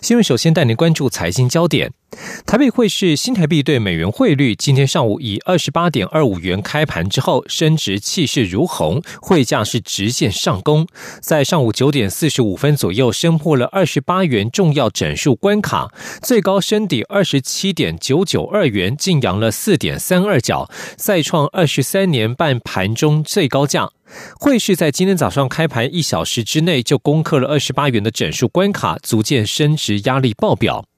新闻首先带您关注财经焦点。台北汇市新台币对美元汇率今天上午以二十八点二五元开盘之后升值，气势如虹，汇价是直线上攻，在上午九点四十五分左右升破了二十八元重要整数关卡，最高升抵二十七点九九二元，净扬了四点三二角，再创二十三年半盘中最高价。汇市在今天早上开盘一小时之内就攻克了二十八元的整数关卡，逐渐升值压力爆表。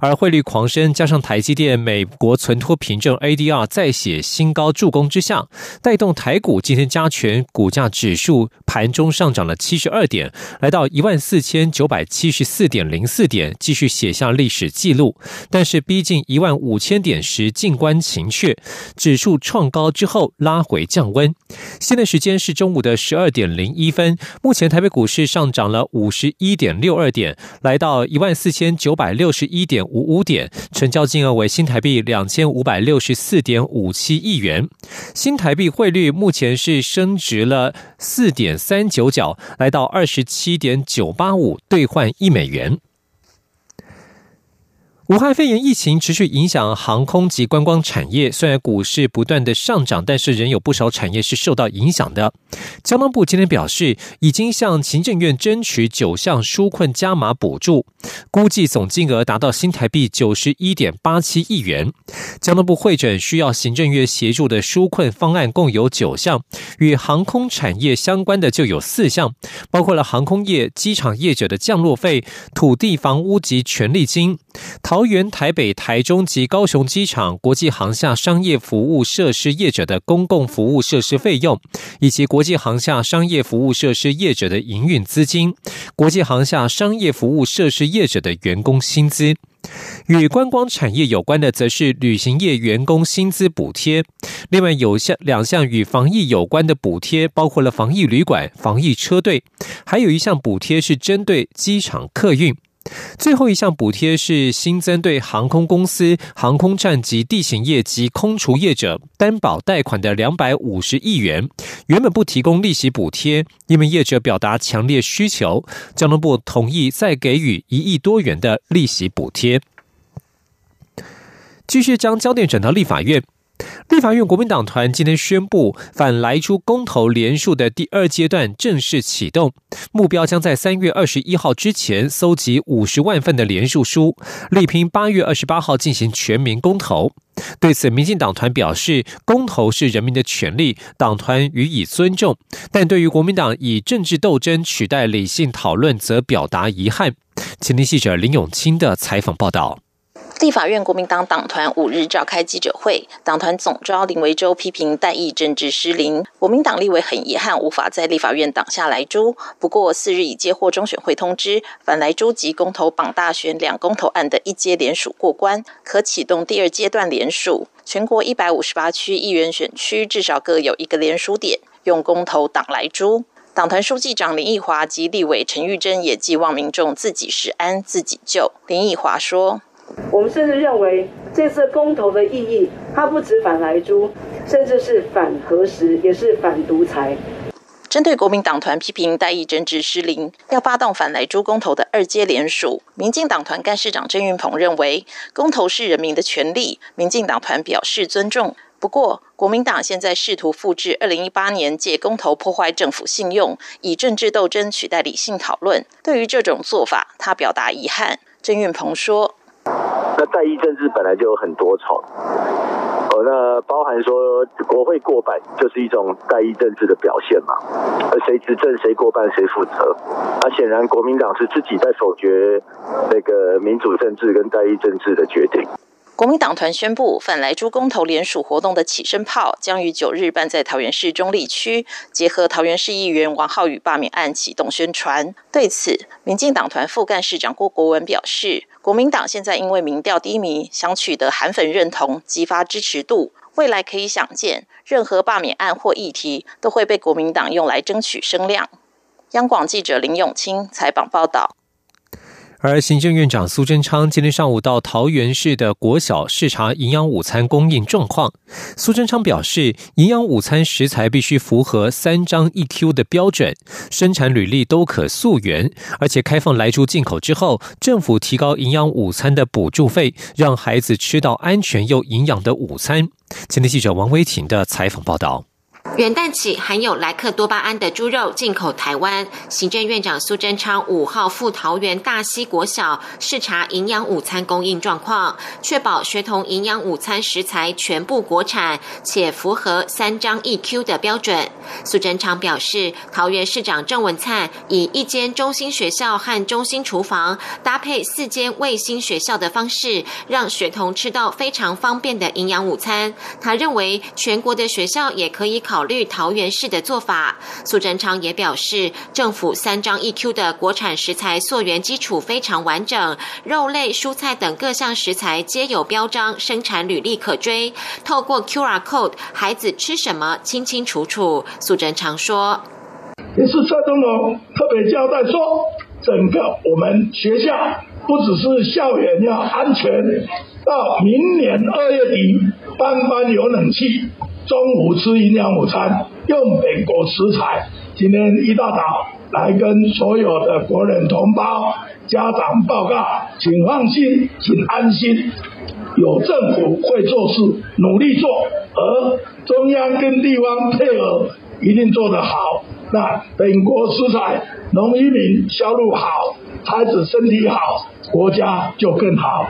而汇率狂升，加上台积电美国存托凭证 ADR 再写新高助攻之下，带动台股今天加权股价指数盘中上涨了七十二点，来到一万四千九百七十四点零四点，继续写下历史纪录。但是逼近一万五千点时，静观情却，指数创高之后拉回降温。现在时间是中午的十二点零一分，目前台北股市上涨了五十一点六二点，来到一万四千九百六十一。一点五五点，成交金额为新台币两千五百六十四点五七亿元。新台币汇率目前是升值了四点三九角，来到二十七点九八五兑换一美元。武汉肺炎疫情持续影响航空及观光产业，虽然股市不断的上涨，但是仍有不少产业是受到影响的。交通部今天表示，已经向行政院争取九项纾困加码补助，估计总金额达到新台币九十一点八七亿元。交通部会诊需要行政院协助的纾困方案共有九项，与航空产业相关的就有四项，包括了航空业、机场业者的降落费、土地房屋及权利金。桃园、台北、台中及高雄机场国际航厦商业服务设施业者的公共服务设施费用，以及国际航厦商业服务设施业者的营运资金，国际航厦商业服务设施业者的员工薪资。与观光产业有关的，则是旅行业员工薪资补贴。另外，有项两项与防疫有关的补贴，包括了防疫旅馆、防疫车队，还有一项补贴是针对机场客运。最后一项补贴是新增对航空公司、航空站及地形业及空厨业者担保贷款的两百五十亿元。原本不提供利息补贴，因为业者表达强烈需求，交通部同意再给予一亿多元的利息补贴。继续将焦点转到立法院。立法院国民党团今天宣布，反莱猪公投连署的第二阶段正式启动，目标将在三月二十一号之前搜集五十万份的连署书，力拼八月二十八号进行全民公投。对此，民进党团表示，公投是人民的权利，党团予以尊重。但对于国民党以政治斗争取代理性讨论，则表达遗憾。前听记者林永清的采访报道。立法院国民党党团五日召开记者会，党团总召林维洲批评代议政治失灵，国民党立委很遗憾无法在立法院挡下来猪。不过四日已接获中选会通知，反来珠及公投榜大选两公投案的一阶联署过关，可启动第二阶段联署。全国一百五十八区议员选区至少各有一个联署点，用公投挡来猪。党团书记长林奕华及立委陈玉珍也寄望民众自己是安自己救。林奕华说。我们甚至认为，这次公投的意义，它不止反莱猪，甚至是反核实，也是反独裁。针对国民党团批评代议政治失灵，要发动反莱猪公投的二阶联署，民进党团干事长郑运鹏认为，公投是人民的权利，民进党团表示尊重。不过，国民党现在试图复制二零一八年借公投破坏政府信用，以政治斗争取代理性讨论。对于这种做法，他表达遗憾。郑运鹏说。代议政治本来就有很多重，哦，那包含说国会过半就是一种代议政治的表现嘛，而谁执政谁过半谁负责，那显然国民党是自己在否决那个民主政治跟代议政治的决定。国民党团宣布，反来珠公投联署活动的起身炮将于九日办在桃园市中立区，结合桃园市议员王浩宇罢免案启动宣传。对此，民进党团副干事长郭国文表示，国民党现在因为民调低迷，想取得韩粉认同，激发支持度。未来可以想见，任何罢免案或议题都会被国民党用来争取声量。央广记者林永清采访报道。而行政院长苏贞昌今天上午到桃园市的国小视察营养午餐供应状况。苏贞昌表示，营养午餐食材必须符合三张一 Q 的标准，生产履历都可溯源，而且开放来猪进口之后，政府提高营养午餐的补助费，让孩子吃到安全又营养的午餐。今天记者王威婷的采访报道。元旦起，含有莱克多巴胺的猪肉进口台湾。行政院长苏贞昌五号赴桃园大溪国小视察营养午餐供应状况，确保学童营养午餐食材全部国产，且符合三张 EQ 的标准。苏贞昌表示，桃园市长郑文灿以一间中心学校和中心厨房搭配四间卫星学校的方式，让学童吃到非常方便的营养午餐。他认为，全国的学校也可以考。考虑桃园市的做法，苏贞昌也表示，政府三张 EQ 的国产食材溯源基础非常完整，肉类、蔬菜等各项食材皆有标章，生产履历可追。透过 QR code，孩子吃什么清清楚楚。苏贞昌说：“也是蔡总统特别交代说，整个我们学校不只是校园要安全，到明年二月底，班班有冷气。”中午吃营养午餐，用美国食材。今天一大早来跟所有的国人同胞、家长报告，请放心，请安心，有政府会做事，努力做，而中央跟地方配合，一定做得好。那本国食材，农民销路好，孩子身体好，国家就更好。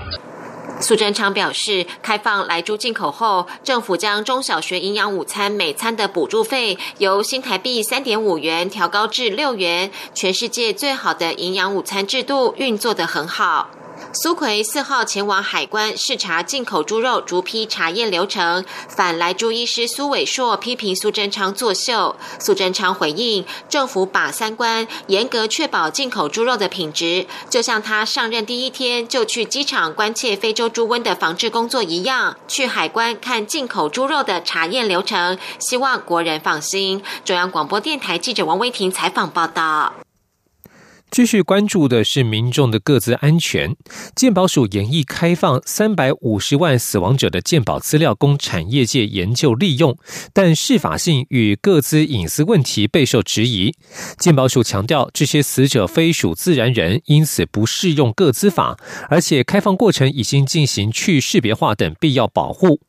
苏贞昌表示，开放莱猪进口后，政府将中小学营养午餐每餐的补助费由新台币三点五元调高至六元，全世界最好的营养午餐制度运作的很好。苏奎四号前往海关视察进口猪肉逐批查验流程，反来猪医师苏伟硕批评苏贞昌作秀。苏贞昌回应，政府把三关，严格确保进口猪肉的品质，就像他上任第一天就去机场关切非洲猪瘟的防治工作一样，去海关看进口猪肉的查验流程，希望国人放心。中央广播电台记者王威婷采访报道。继续关注的是民众的各自安全。健保署研议开放三百五十万死亡者的健保资料供产业界研究利用，但适法性与各自隐私问题备受质疑。健保署强调，这些死者非属自然人，因此不适用各自法，而且开放过程已经进行去识别化等必要保护。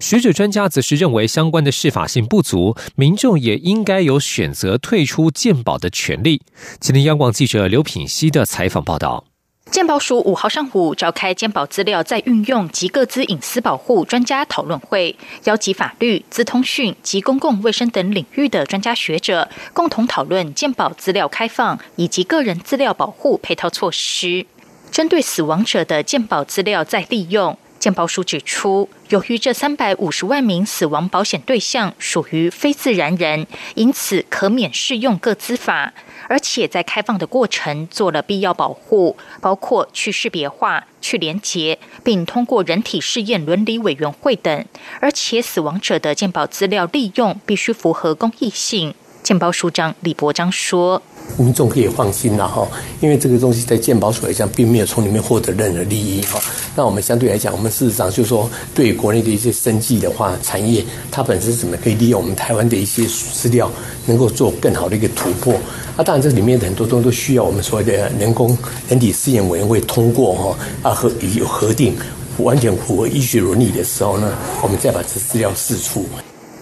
学者专家则是认为，相关的适法性不足，民众也应该有选择退出健保的权利。今天，央广记者刘品熙的采访报道。健保署五号上午召开健保资料再运用及各资隐私保护专家讨论会，邀集法律、资通讯及公共卫生等领域的专家学者，共同讨论健保资料开放以及个人资料保护配套措施。针对死亡者的健保资料再利用。健保署指出，由于这三百五十万名死亡保险对象属于非自然人，因此可免适用各资法，而且在开放的过程做了必要保护，包括去识别化、去连结，并通过人体试验伦理委员会等，而且死亡者的健保资料利用必须符合公益性。健保署长李伯章说。民众可以放心了哈，因为这个东西在健保所来讲，并没有从里面获得任何利益哈。那我们相对来讲，我们事实上就是说，对国内的一些生计的话，产业它本身怎么可以利用我们台湾的一些资料，能够做更好的一个突破？啊，当然这里面很多东西都需要我们所谓的人工人体试验委员会通过哈啊核有核定，完全符合医学伦理的时候呢，我们再把这资料释出。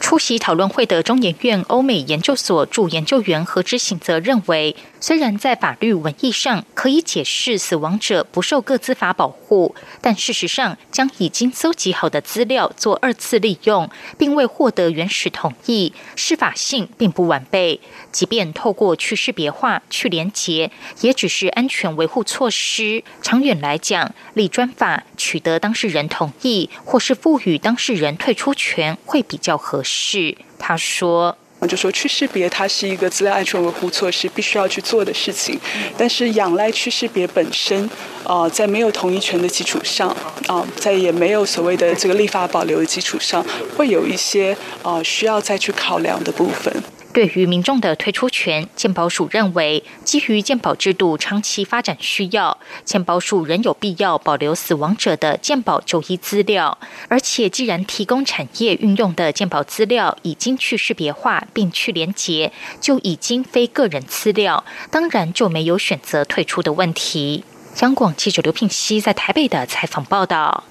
出席讨论会的中研院欧美研究所助研究员何之醒则认为。虽然在法律文义上可以解释死亡者不受各资法保护，但事实上将已经搜集好的资料做二次利用，并未获得原始同意，适法性并不完备。即便透过去识别化、去连结，也只是安全维护措施。长远来讲，立专法取得当事人同意，或是赋予当事人退出权，会比较合适。他说。就说去识别它是一个资料安全维护措施必须要去做的事情，但是仰赖去识别本身，啊，在没有同意权的基础上，啊，在也没有所谓的这个立法保留的基础上，会有一些啊需要再去考量的部分。对于民众的退出权，健保署认为，基于健保制度长期发展需要，健保署仍有必要保留死亡者的健保就医资料。而且，既然提供产业运用的健保资料已经去识别化并去连结，就已经非个人资料，当然就没有选择退出的问题。央广记者刘聘熙在台北的采访报道，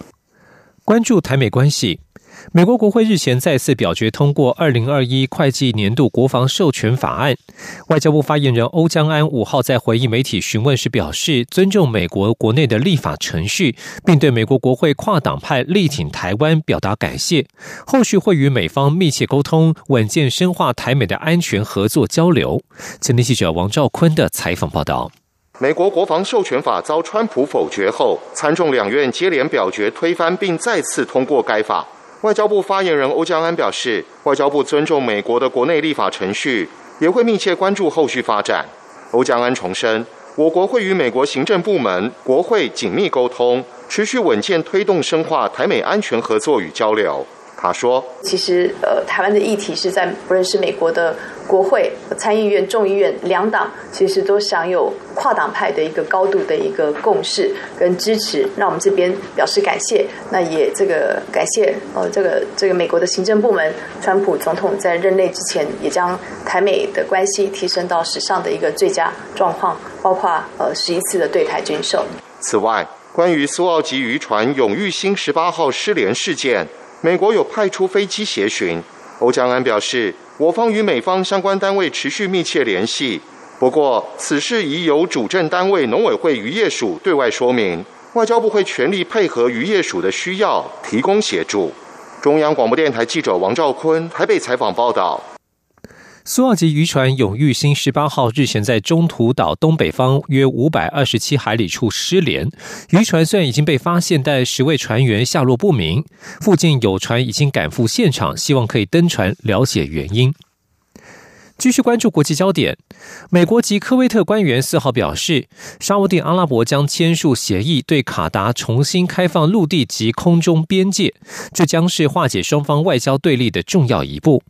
关注台美关系。美国国会日前再次表决通过二零二一会计年度国防授权法案。外交部发言人欧江安五号在回应媒体询问时表示，尊重美国国内的立法程序，并对美国国会跨党派力挺台湾表达感谢。后续会与美方密切沟通，稳健深化台美的安全合作交流。前天记者王兆坤的采访报道。美国国防授权法遭川普否决后，参众两院接连表决推翻并再次通过该法。外交部发言人欧江安表示，外交部尊重美国的国内立法程序，也会密切关注后续发展。欧江安重申，我国会与美国行政部门、国会紧密沟通，持续稳健推动深化台美安全合作与交流。他说：“其实，呃，台湾的议题是在不认识美国的国会、参议院、众议院两党，其实都享有跨党派的一个高度的一个共识跟支持。那我们这边表示感谢，那也这个感谢，呃，这个这个美国的行政部门，川普总统在任内之前也将台美的关系提升到史上的一个最佳状况，包括呃十一次的对台军售。此外，关于苏澳级渔船‘永裕星’十八号失联事件。”美国有派出飞机协寻，欧江安表示，我方与美方相关单位持续密切联系。不过，此事已由主政单位农委会渔业署对外说明，外交部会全力配合渔业署的需要，提供协助。中央广播电台记者王兆坤台北采访报道。苏澳级渔船“永裕星”十八号日前在中途岛东北方约五百二十七海里处失联。渔船虽然已经被发现，但十位船员下落不明。附近有船已经赶赴现场，希望可以登船了解原因。继续关注国际焦点，美国及科威特官员四号表示，沙地阿拉伯将签署协议，对卡达重新开放陆地及空中边界，这将是化解双方外交对立的重要一步。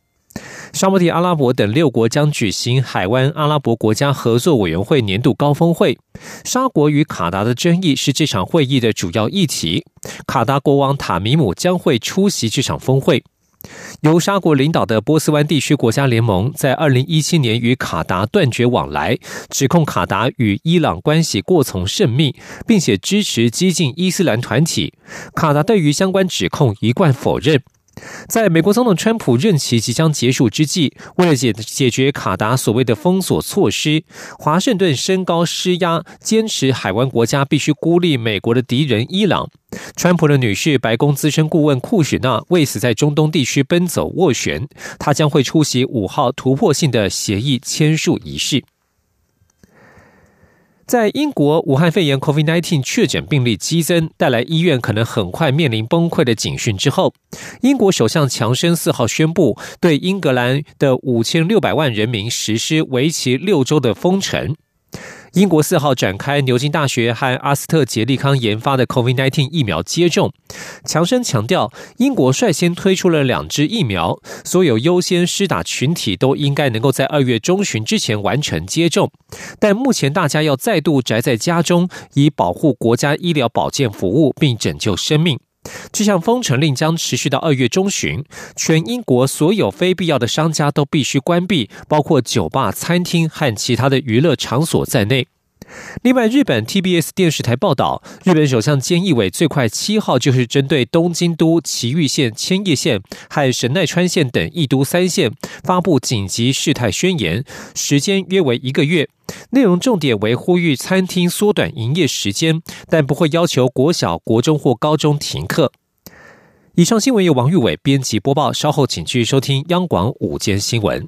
沙地阿拉伯等六国将举行海湾阿拉伯国家合作委员会年度高峰会。沙国与卡达的争议是这场会议的主要议题。卡达国王塔米姆将会出席这场峰会。由沙国领导的波斯湾地区国家联盟在二零一七年与卡达断绝往来，指控卡达与伊朗关系过从甚密，并且支持激进伊斯兰团体。卡达对于相关指控一贯否认。在美国总统川普任期即将结束之际，为了解解决卡达所谓的封锁措施，华盛顿升高施压，坚持海湾国家必须孤立美国的敌人伊朗。川普的女婿白宫资深顾问库许纳为此在中东地区奔走斡旋，他将会出席五号突破性的协议签署仪式。在英国，武汉肺炎 （COVID-19） 确诊病例激增，带来医院可能很快面临崩溃的警讯之后，英国首相强生四号宣布，对英格兰的五千六百万人民实施为期六周的封城。英国四号展开牛津大学和阿斯特捷利康研发的 COVID-19 疫苗接种。强生强调，英国率先推出了两支疫苗，所有优先施打群体都应该能够在二月中旬之前完成接种。但目前大家要再度宅在家中，以保护国家医疗保健服务并拯救生命。这项封城令将持续到二月中旬，全英国所有非必要的商家都必须关闭，包括酒吧、餐厅和其他的娱乐场所在内。另外，日本 TBS 电视台报道，日本首相菅义伟最快七号就是针对东京都埼玉县、千叶县和神奈川县等一都三县发布紧急事态宣言，时间约为一个月。内容重点为呼吁餐厅缩短营业时间，但不会要求国小、国中或高中停课。以上新闻由王玉伟编辑播报，稍后请继续收听央广午间新闻。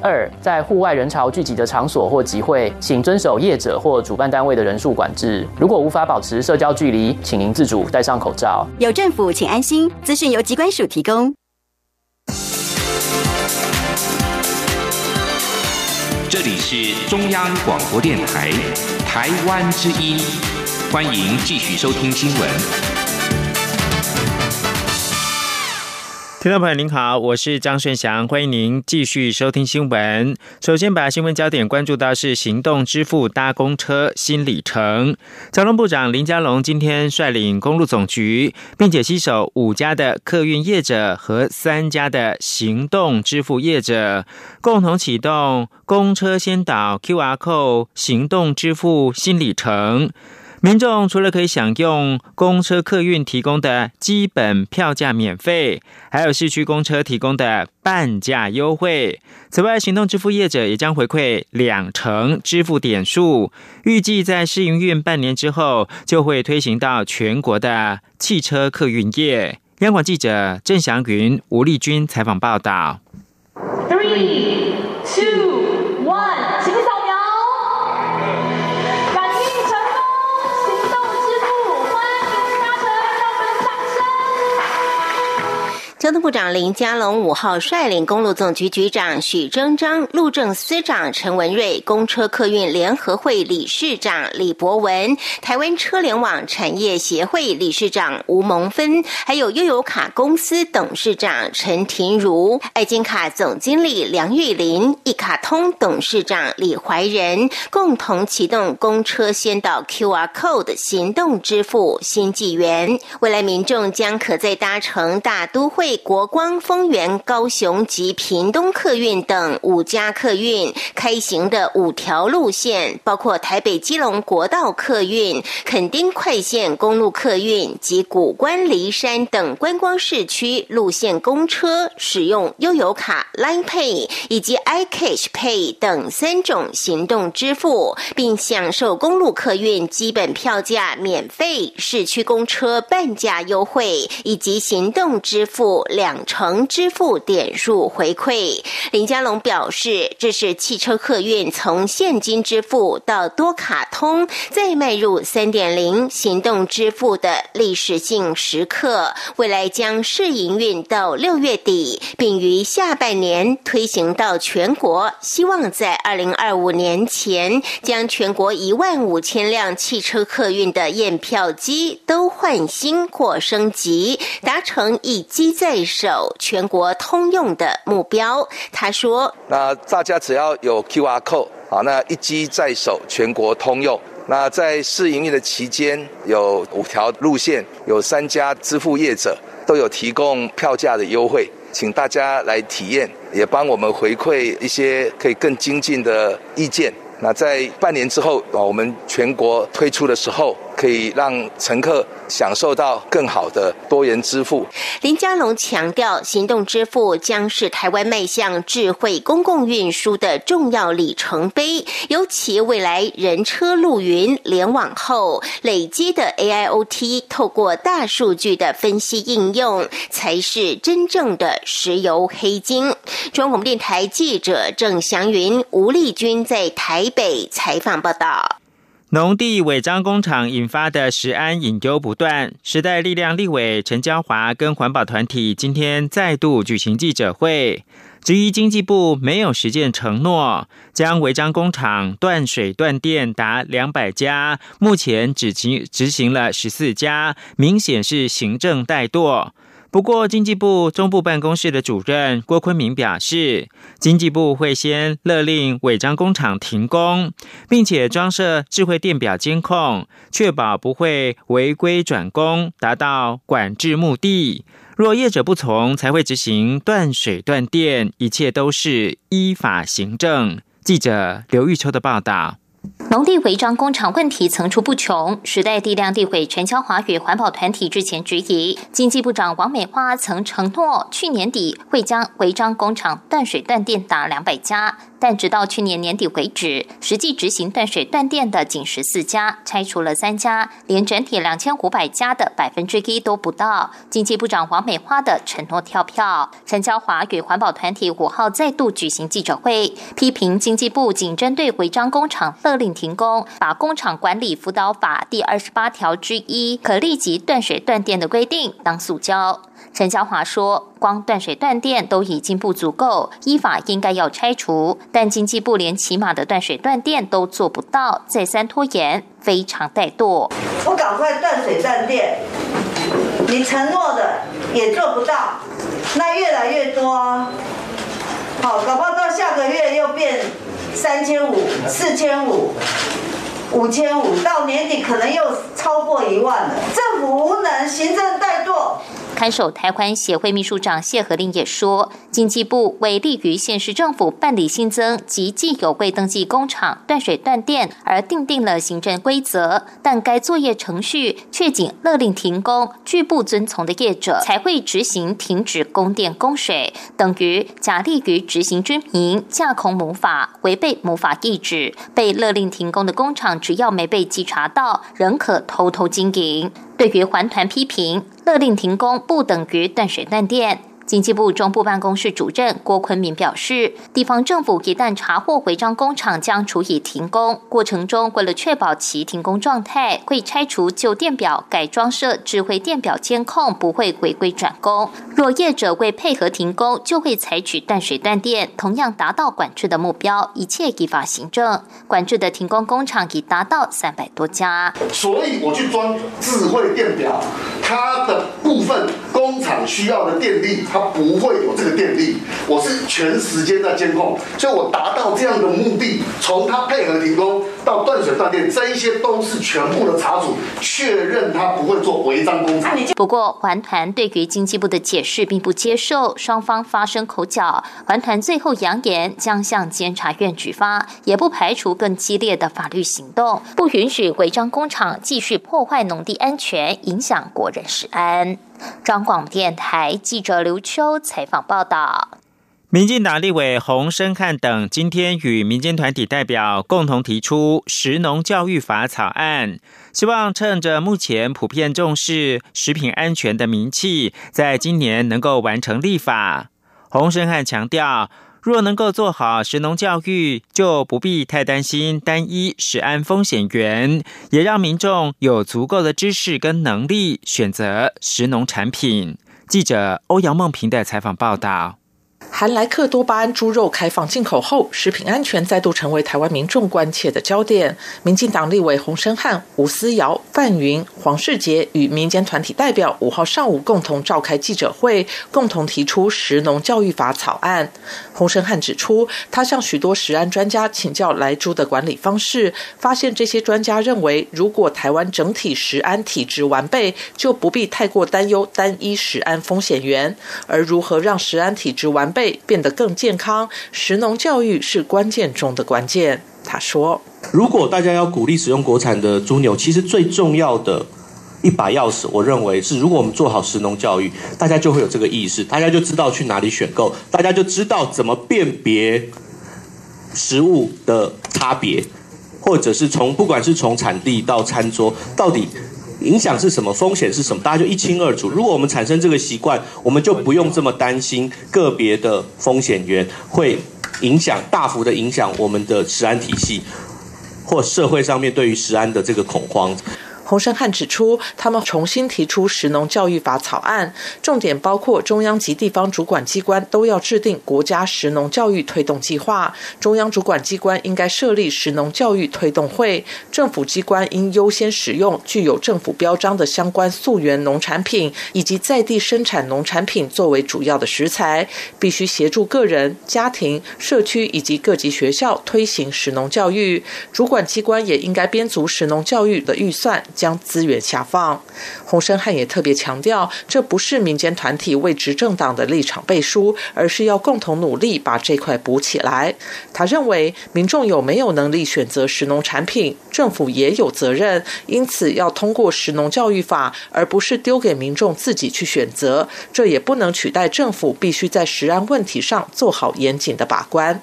二，在户外人潮聚集的场所或集会，请遵守业者或主办单位的人数管制。如果无法保持社交距离，请您自主戴上口罩。有政府，请安心。资讯由机关署提供。这里是中央广播电台台湾之音，欢迎继续收听新闻。听众朋友您好，我是张顺祥，欢迎您继续收听新闻。首先把新闻焦点关注到是行动支付搭公车新里程。交通部长林佳龙今天率领公路总局，并且携手五家的客运业者和三家的行动支付业者，共同启动公车先导 QR Code 行动支付新里程。民众除了可以享用公车客运提供的基本票价免费，还有市区公车提供的半价优惠。此外，行动支付业者也将回馈两成支付点数。预计在试营运半年之后，就会推行到全国的汽车客运业。央广记者郑祥云、吴丽君采访报道。Three, two, 交通部长林佳龙五号率领公路总局局长许征章、路政司长陈文瑞、公车客运联合会理事长李博文、台湾车联网产业协会理事长吴蒙芬，还有悠游卡公司董事长陈庭如、爱金卡总经理梁玉林、一卡通董事长李怀仁，共同启动公车先导 QR Code 行动支付新纪元。未来民众将可在搭乘大都会。国光、丰原、高雄及屏东客运等五家客运开行的五条路线，包括台北基隆国道客运、垦丁快线公路客运及古关梨山等观光市区路线公车，使用悠游卡、Line Pay 以及 iCash Pay 等三种行动支付，并享受公路客运基本票价免费、市区公车半价优惠以及行动支付。两成支付点数回馈，林佳龙表示，这是汽车客运从现金支付到多卡通，再迈入三点零行动支付的历史性时刻。未来将试营运到六月底，并于下半年推行到全国，希望在二零二五年前将全国一万五千辆汽车客运的验票机都换新或升级，达成一机在。在手全国通用的目标，他说：“那大家只要有 QR code 啊，那一机在手，全国通用。那在试营运的期间，有五条路线，有三家支付业者都有提供票价的优惠，请大家来体验，也帮我们回馈一些可以更精进的意见。那在半年之后啊，我们全国推出的时候。”可以让乘客享受到更好的多元支付。林佳龙强调，行动支付将是台湾迈向智慧公共运输的重要里程碑。尤其未来人车路云联网后，累积的 AIoT 透过大数据的分析应用，才是真正的石油黑金。中广电台记者郑祥云、吴丽君在台北采访报道。农地违章工厂引发的食安隐忧不断，时代力量立委陈娇华跟环保团体今天再度举行记者会，质疑经济部没有实践承诺，将违章工厂断水断电达两百家，目前只行执行了十四家，明显是行政怠惰。不过，经济部中部办公室的主任郭坤明表示，经济部会先勒令违章工厂停工，并且装设智慧电表监控，确保不会违规转工，达到管制目的。若业者不从，才会执行断水断电，一切都是依法行政。记者刘玉秋的报道。农地违章工厂问题层出不穷，时代地量地委陈乔华与环保团体之前质疑，经济部长王美花曾承诺去年底会将违章工厂断水断电达两百家。但直到去年年底为止，实际执行断水断电的仅十四家，拆除了三家，连整体两千五百家的百分之一都不到。经济部长王美花的承诺跳票，陈娇华与环保团体五号再度举行记者会，批评经济部仅针对违章工厂勒令停工，把工厂管理辅导法第二十八条之一可立即断水断电的规定当塑胶。陈嘉华说：“光断水断电都已经不足够，依法应该要拆除。但经济部连起码的断水断电都做不到，再三拖延，非常怠惰。不赶快断水断电，你承诺的也做不到，那越来越多。好，搞不好到下个月又变三千五、四千五、五千五，到年底可能又超过一万了。政府无能，行政怠惰。”看守台湾协会秘书长谢和令也说，经济部为利于县市政府办理新增及既有未登记工厂断水断电而订定了行政规则，但该作业程序却仅勒令停工，拒不遵从的业者才会执行停止供电供水，等于假利于执行居民架空母法，违背母法意志。被勒令停工的工厂，只要没被稽查到，仍可偷偷经营。对于环团批评，勒令停工不等于断水断电。经济部中部办公室主任郭坤明表示，地方政府一旦查获违章工厂，将处以停工。过程中，为了确保其停工状态，会拆除旧电表，改装设智慧电表监控，不会违规转工。若业者未配合停工，就会采取断水断电，同样达到管制的目标。一切依法行政。管制的停工工厂已达到三百多家。所以我去装智慧电表，它的部分工厂需要的电力。他不会有这个电力，我是全时间在监控，所以我达到这样的目的，从他配合停工到断水断电，这一些都是全部的查处，确认他不会做违章工程。不过环团对于经济部的解释并不接受，双方发生口角，环团最后扬言将向监察院举发，也不排除更激烈的法律行动，不允许违章工厂继续破坏农地安全，影响国人食安。张广电台记者刘秋采访报道：民进党立委洪生汉等今天与民间团体代表共同提出《食农教育法》草案，希望趁着目前普遍重视食品安全的名气，在今年能够完成立法。洪生汉强调。若能够做好食农教育，就不必太担心单一食安风险源，也让民众有足够的知识跟能力选择食农产品。记者欧阳梦平的采访报道。含莱克多巴胺猪肉开放进口后，食品安全再度成为台湾民众关切的焦点。民进党立委洪生汉、吴思瑶、范云、黄世杰与民间团体代表五号上午共同召开记者会，共同提出食农教育法草案。洪生汉指出，他向许多食安专家请教来猪的管理方式，发现这些专家认为，如果台湾整体食安体质完备，就不必太过担忧单一食安风险源。而如何让食安体质完备变得更健康，食农教育是关键中的关键。他说：“如果大家要鼓励使用国产的猪牛，其实最重要的一把钥匙，我认为是，如果我们做好食农教育，大家就会有这个意识，大家就知道去哪里选购，大家就知道怎么辨别食物的差别，或者是从不管是从产地到餐桌，到底。”影响是什么？风险是什么？大家就一清二楚。如果我们产生这个习惯，我们就不用这么担心个别的风险源会影响大幅的影响我们的食安体系，或社会上面对于食安的这个恐慌。洪生汉指出，他们重新提出食农教育法草案，重点包括中央及地方主管机关都要制定国家食农教育推动计划，中央主管机关应该设立食农教育推动会，政府机关应优先使用具有政府标章的相关溯源农产品以及在地生产农产品作为主要的食材，必须协助个人、家庭、社区以及各级学校推行食农教育，主管机关也应该编足食农教育的预算。将资源下放。洪生汉也特别强调，这不是民间团体为执政党的立场背书，而是要共同努力把这块补起来。他认为，民众有没有能力选择食农产品，政府也有责任，因此要通过食农教育法，而不是丢给民众自己去选择。这也不能取代政府必须在食安问题上做好严谨的把关。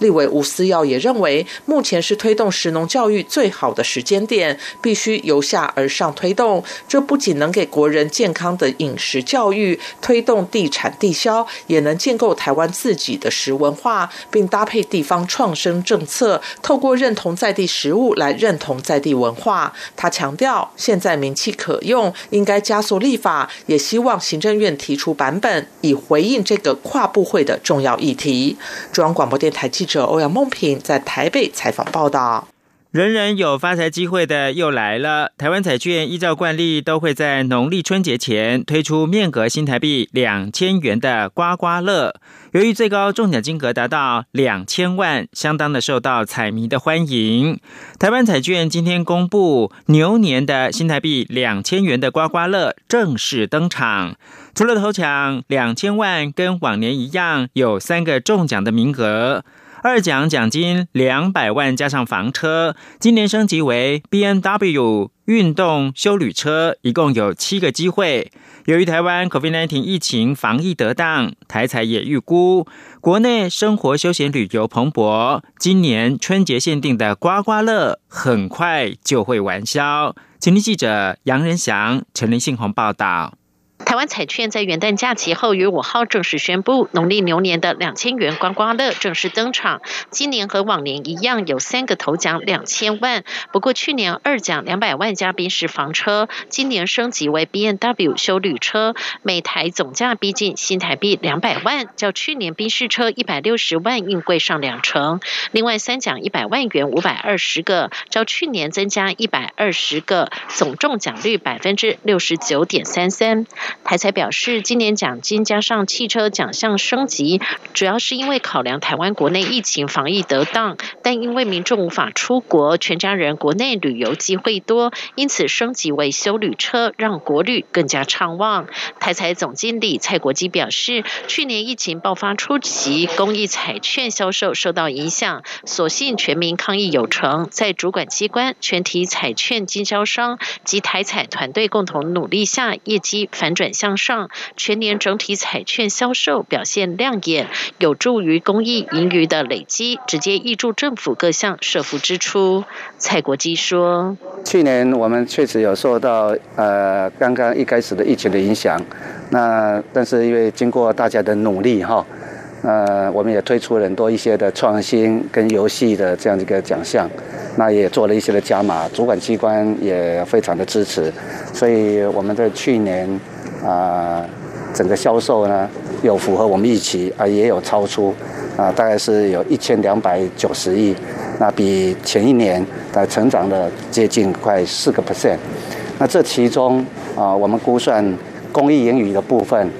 立委吴思耀也认为，目前是推动食农教育最好的时间点，必须由下而上推动。这不仅能给国人健康的饮食教育，推动地产地销，也能建构台湾自己的食文化，并搭配地方创生政策，透过认同在地食物来认同在地文化。他强调，现在名气可用，应该加速立法，也希望行政院提出版本，以回应这个跨部会的重要议题。中央广播电台。记者欧阳梦平在台北采访报道。人人有发财机会的又来了。台湾彩券依照惯例都会在农历春节前推出面额新台币两千元的刮刮乐。由于最高中奖金额达到两千万，相当的受到彩迷的欢迎。台湾彩券今天公布牛年的新台币两千元的刮刮乐正式登场。除了头奖两千万，跟往年一样有三个中奖的名额，二奖奖金两百万加上房车，今年升级为 B N W 运动修旅车，一共有七个机会。由于台湾 COVID-19 疫情防疫得当，台彩也预估国内生活休闲旅游蓬勃，今年春节限定的刮刮乐很快就会完销。请听记者杨仁祥、陈林信宏报道。台湾彩券在元旦假期后于五号正式宣布，农历牛年的两千元刮刮乐正式登场。今年和往年一样，有三个头奖两千万。不过去年二奖两百万加宾士房车，今年升级为 B N W 修旅车，每台总价逼近新台币两百万，较去年宾士车一百六十万硬贵上两成。另外三奖一百万元五百二十个，较去年增加一百二十个，总中奖率百分之六十九点三三。台彩表示，今年奖金加上汽车奖项升级，主要是因为考量台湾国内疫情防疫得当，但因为民众无法出国，全家人国内旅游机会多，因此升级为修旅车，让国旅更加畅旺。台彩总经理蔡国基表示，去年疫情爆发初期，公益彩券销售受到影响，所幸全民抗疫有成，在主管机关、全体彩券经销商及台彩团队共同努力下，业绩反转。转向上，全年整体彩券销售表现亮眼，有助于公益盈余的累积，直接挹注政府各项社福支出。蔡国基说：“去年我们确实有受到呃刚刚一开始的疫情的影响，那但是因为经过大家的努力哈，呃我们也推出了很多一些的创新跟游戏的这样一个奖项，那也做了一些的加码，主管机关也非常的支持，所以我们在去年。”啊，整个销售呢有符合我们预期啊，也有超出啊，大概是有一千两百九十亿，那比前一年的成长了接近快四个 percent。那这其中啊，我们估算公益盈余的部分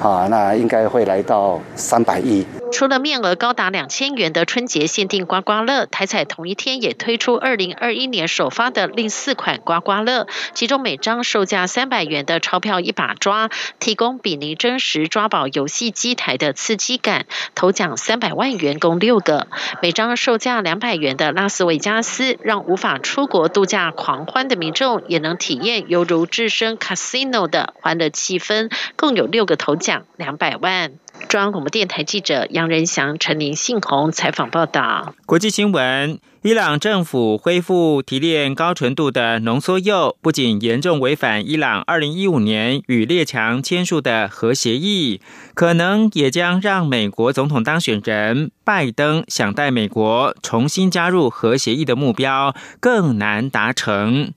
啊，那应该会来到三百亿。除了面额高达两千元的春节限定刮刮乐，台彩同一天也推出二零二一年首发的另四款刮刮乐，其中每张售价三百元的钞票一把抓，提供比拟真实抓宝游戏机台的刺激感，头奖三百万元共六个；每张售价两百元的拉斯维加斯，让无法出国度假狂欢的民众也能体验犹如置身 casino 的欢乐气氛，共有六个头奖两百万。中央广播电台记者杨仁祥、陈林信宏采访报道。国际新闻：伊朗政府恢复提炼高纯度的浓缩铀，不仅严重违反伊朗二零一五年与列强签署的核协议，可能也将让美国总统当选人拜登想带美国重新加入核协议的目标更难达成。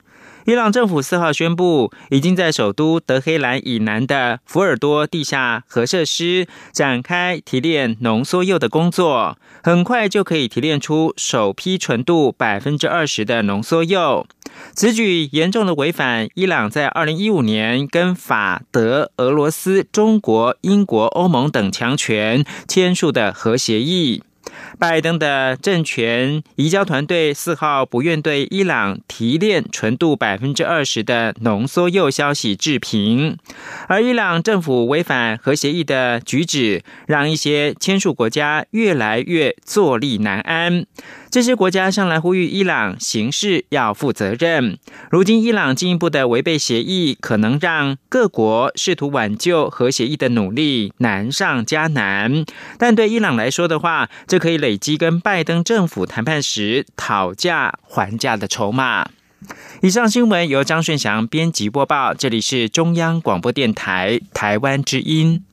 伊朗政府四号宣布，已经在首都德黑兰以南的福尔多地下核设施展开提炼浓缩铀的工作，很快就可以提炼出首批纯度百分之二十的浓缩铀。此举严重的违反伊朗在二零一五年跟法、德、俄罗斯、中国、英国、欧盟等强权签署的核协议。拜登的政权移交团队四号不愿对伊朗提炼纯度百分之二十的浓缩铀消息置评，而伊朗政府违反核协议的举止，让一些签署国家越来越坐立难安。这些国家向来呼吁伊朗行事要负责任。如今，伊朗进一步的违背协议，可能让各国试图挽救核协议的努力难上加难。但对伊朗来说的话，这可以累积跟拜登政府谈判时讨价还价的筹码。以上新闻由张顺祥编辑播报，这里是中央广播电台台湾之音。